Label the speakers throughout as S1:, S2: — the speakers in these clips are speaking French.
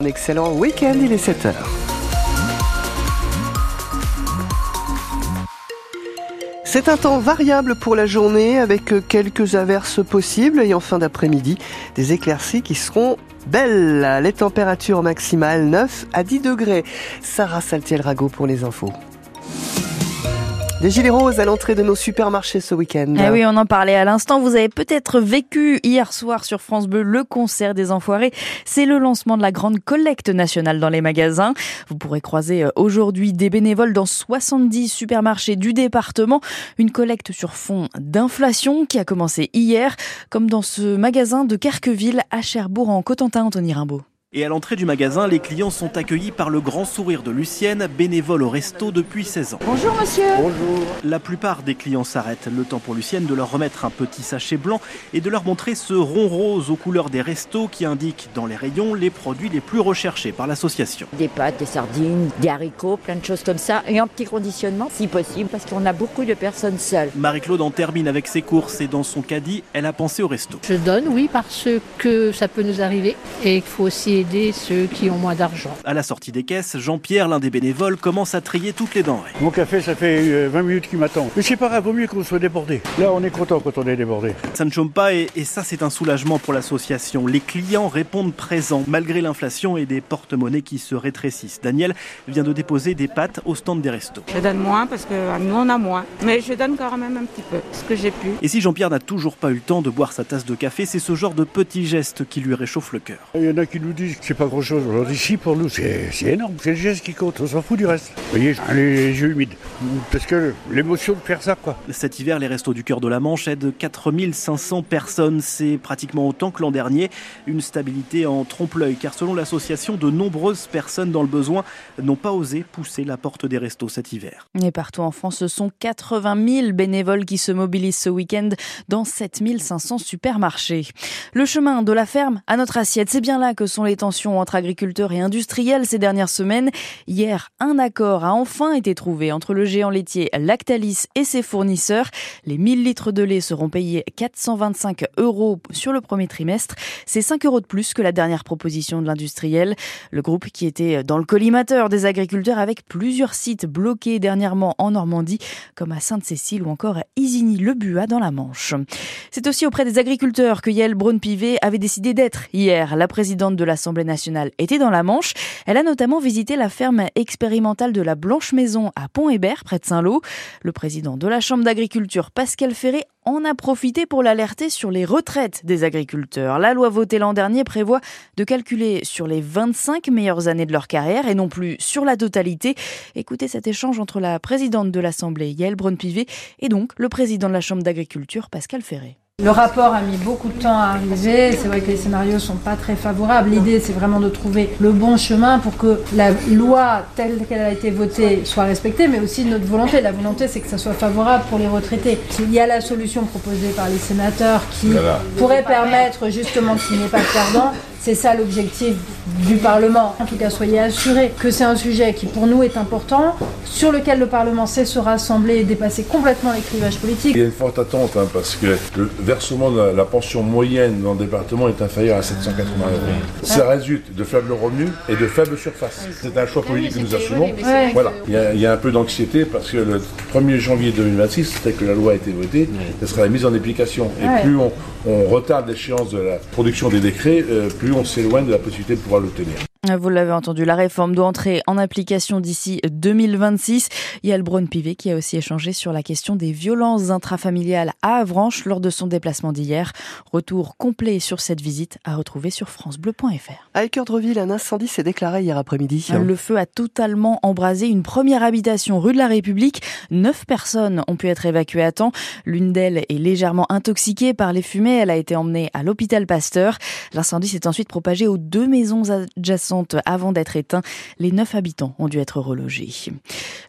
S1: Un excellent week-end, il est 7h. C'est un temps variable pour la journée avec quelques averses possibles et en fin d'après-midi, des éclaircies qui seront belles. Les températures maximales 9 à 10 degrés. Sarah Saltiel-Rago pour les infos. Des gilets roses à l'entrée de nos supermarchés ce week-end.
S2: Eh oui, on en parlait à l'instant. Vous avez peut-être vécu hier soir sur France Bleu le concert des Enfoirés. C'est le lancement de la grande collecte nationale dans les magasins. Vous pourrez croiser euh, aujourd'hui des bénévoles dans 70 supermarchés du département. Une collecte sur fond d'inflation qui a commencé hier, comme dans ce magasin de Kerqueville à Cherbourg en Cotentin, Anthony Rimbaud.
S3: Et à l'entrée du magasin, les clients sont accueillis par le grand sourire de Lucienne, bénévole au resto depuis 16 ans.
S2: Bonjour monsieur.
S3: Bonjour. La plupart des clients s'arrêtent. Le temps pour Lucienne de leur remettre un petit sachet blanc et de leur montrer ce rond rose aux couleurs des restos qui indique dans les rayons les produits les plus recherchés par l'association.
S4: Des pâtes, des sardines, des haricots, plein de choses comme ça. Et en petit conditionnement si possible parce qu'on a beaucoup de personnes seules.
S3: Marie-Claude en termine avec ses courses et dans son caddie, elle a pensé au resto.
S5: Je donne, oui, parce que ça peut nous arriver et il faut aussi aider ceux qui ont moins d'argent.
S3: À la sortie des caisses, Jean-Pierre, l'un des bénévoles, commence à trier toutes les denrées.
S6: Mon café, ça fait 20 minutes qu'il m'attend. Mais c'est pas grave, vaut mieux qu'on soit débordé. Là, on est content quand on est débordé.
S3: Ça ne chôme pas et, et ça, c'est un soulagement pour l'association. Les clients répondent présents, malgré l'inflation et des porte-monnaies qui se rétrécissent. Daniel vient de déposer des pâtes au stand des restos.
S7: Je donne moins parce que nous, on a moins. Mais je donne quand même un petit peu, ce que j'ai pu.
S3: Et si Jean-Pierre n'a toujours pas eu le temps de boire sa tasse de café, c'est ce genre de petits gestes qui lui réchauffe le cœur.
S6: Il y en a qui nous disent c'est pas grand-chose. Alors ici, pour nous, c'est énorme. C'est le geste qui compte. On s'en fout du reste. Vous voyez, les yeux humides. Parce que l'émotion de faire ça, quoi.
S3: Cet hiver, les restos du cœur de la Manche aident 4500 personnes. C'est pratiquement autant que l'an dernier. Une stabilité en trompe-l'œil, car selon l'association, de nombreuses personnes dans le besoin n'ont pas osé pousser la porte des restos cet hiver.
S2: Et partout en France, ce sont 80 000 bénévoles qui se mobilisent ce week-end dans 7500 supermarchés. Le chemin de la ferme à notre assiette, c'est bien là que sont les tensions entre agriculteurs et industriels ces dernières semaines. Hier, un accord a enfin été trouvé entre le géant laitier Lactalis et ses fournisseurs. Les 1000 litres de lait seront payés 425 euros sur le premier trimestre. C'est 5 euros de plus que la dernière proposition de l'industriel. Le groupe qui était dans le collimateur des agriculteurs avec plusieurs sites bloqués dernièrement en Normandie, comme à Sainte-Cécile ou encore à Isigny-le-Buat dans la Manche. C'est aussi auprès des agriculteurs que Yael Braun-Pivet avait décidé d'être hier. La présidente de l'Assemblée nationale était dans la Manche. Elle a notamment visité la ferme expérimentale de la Blanche Maison à Pont-Hébert, près de Saint-Lô. Le président de la Chambre d'agriculture, Pascal Ferré, en a profité pour l'alerter sur les retraites des agriculteurs. La loi votée l'an dernier prévoit de calculer sur les 25 meilleures années de leur carrière et non plus sur la totalité. Écoutez cet échange entre la présidente de l'Assemblée, Yael Braun-Pivet, et donc le président de la Chambre d'agriculture, Pascal Ferré.
S8: Le rapport a mis beaucoup de temps à arriver. C'est vrai que les scénarios sont pas très favorables. L'idée, c'est vraiment de trouver le bon chemin pour que la loi telle qu'elle a été votée soit respectée, mais aussi notre volonté. La volonté, c'est que ça soit favorable pour les retraités. Il y a la solution proposée par les sénateurs qui pourrait permettre justement qu'il n'y ait pas de perdants. C'est ça l'objectif du Parlement. En tout cas, soyez assurés que c'est un sujet qui pour nous est important, sur lequel le Parlement sait se rassembler et dépasser complètement les clivages politiques.
S9: Il y a une forte attente hein, parce que le versement de la, pension moyenne dans le département est inférieur à 780 euros. Ça résulte de faibles revenus et de faibles surfaces. C'est un choix politique que nous assumons. Voilà. Il y, a, il y, a, un peu d'anxiété parce que le 1er janvier 2026, c'était que la loi a été votée, ce sera la mise en application. Et plus on, on retarde l'échéance de la production des décrets, euh, plus on s'éloigne de la possibilité de pouvoir l'obtenir.
S2: Vous l'avez entendu, la réforme doit entrer en application d'ici 2026. Il y a le Braun-Pivet qui a aussi échangé sur la question des violences intrafamiliales à Avranches lors de son déplacement d'hier. Retour complet sur cette visite à retrouver sur francebleu.fr.
S1: À Équeurdreville, un incendie s'est déclaré hier après-midi.
S2: Le feu a totalement embrasé une première habitation rue de la République. Neuf personnes ont pu être évacuées à temps. L'une d'elles est légèrement intoxiquée par les fumées. Elle a été emmenée à l'hôpital Pasteur. L'incendie s'est ensuite propagé aux deux maisons adjacentes avant d'être éteint. Les neuf habitants ont dû être relogés.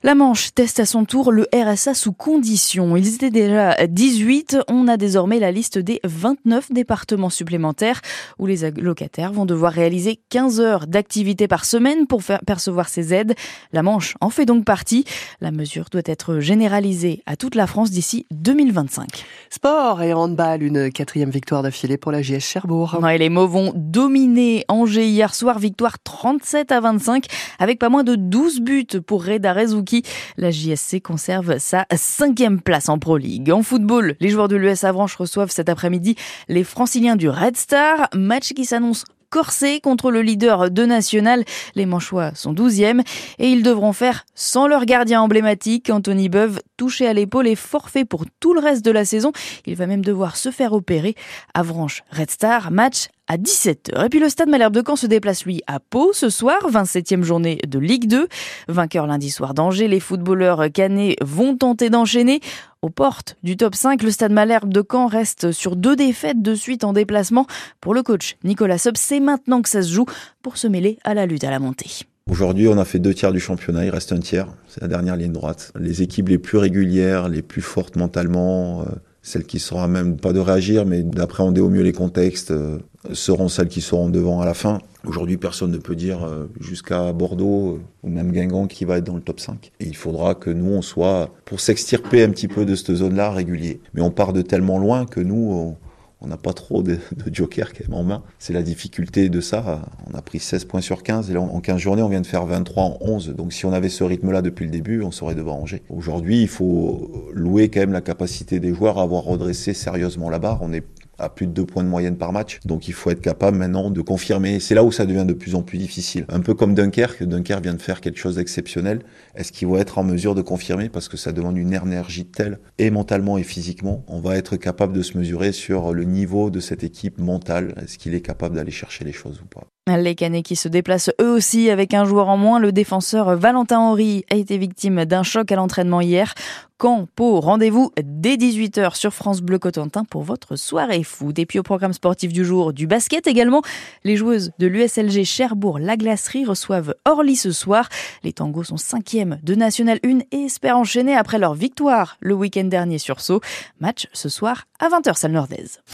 S2: La Manche teste à son tour le RSA sous condition. Ils étaient déjà 18. On a désormais la liste des 29 départements supplémentaires où les locataires vont devoir réaliser 15 heures d'activité par semaine pour faire percevoir ces aides. La Manche en fait donc partie. La mesure doit être généralisée à toute la France d'ici 2025.
S1: Sport et handball, une quatrième victoire d'affilée pour la JS Cherbourg.
S2: Les mots vont dominer Angers hier soir. Victoire victoire 37 à 25 avec pas moins de 12 buts pour Reda Rezuki. La JSC conserve sa cinquième place en Pro League. En football, les joueurs de l'US Avranches reçoivent cet après-midi les franciliens du Red Star, match qui s'annonce corsé contre le leader de National. Les Manchois sont 12e et ils devront faire sans leur gardien emblématique, Anthony Beuve, touché à l'épaule et forfait pour tout le reste de la saison. Il va même devoir se faire opérer. Avranches Red Star, match à 17h. Et puis le Stade Malherbe de Caen se déplace lui à Pau ce soir, 27e journée de Ligue 2. Vainqueur lundi soir d'Angers, les footballeurs canets vont tenter d'enchaîner. Aux portes du top 5, le Stade Malherbe de Caen reste sur deux défaites de suite en déplacement. Pour le coach Nicolas Sob, c'est maintenant que ça se joue pour se mêler à la lutte à la montée.
S10: Aujourd'hui, on a fait deux tiers du championnat, il reste un tiers, c'est la dernière ligne droite. Les équipes les plus régulières, les plus fortes mentalement, euh, celles qui seront même pas de réagir, mais d'appréhender au mieux les contextes, euh, seront celles qui seront devant à la fin. Aujourd'hui, personne ne peut dire euh, jusqu'à Bordeaux euh, ou même Guingamp qui va être dans le top 5. Et il faudra que nous, on soit, pour s'extirper un petit peu de cette zone-là, régulier. Mais on part de tellement loin que nous, on, on n'a pas trop de, de joker quand même en main. C'est la difficulté de ça. On a pris 16 points sur 15 et là, en 15 journées, on vient de faire 23 en 11. Donc si on avait ce rythme-là depuis le début, on serait devant Angers. Aujourd'hui, il faut louer quand même la capacité des joueurs à avoir redressé sérieusement la barre. On est à plus de deux points de moyenne par match. Donc il faut être capable maintenant de confirmer. C'est là où ça devient de plus en plus difficile. Un peu comme Dunkerque. Dunkerque vient de faire quelque chose d'exceptionnel. Est-ce qu'ils vont être en mesure de confirmer? Parce que ça demande une énergie telle, et mentalement et physiquement. On va être capable de se mesurer sur le niveau de cette équipe mentale. Est-ce qu'il est capable d'aller chercher les choses ou pas?
S2: Les Canets qui se déplacent eux aussi avec un joueur en moins. Le défenseur Valentin Henry a été victime d'un choc à l'entraînement hier. Caen, Pau, rendez-vous dès 18h sur France Bleu Cotentin pour votre soirée foot. Et puis au programme sportif du jour, du basket également. Les joueuses de l'USLG Cherbourg-La Glacerie reçoivent Orly ce soir. Les tangos sont cinquièmes de National 1 et espèrent enchaîner après leur victoire le week-end dernier sur Sceaux. Match ce soir à 20h, salle Nordaise.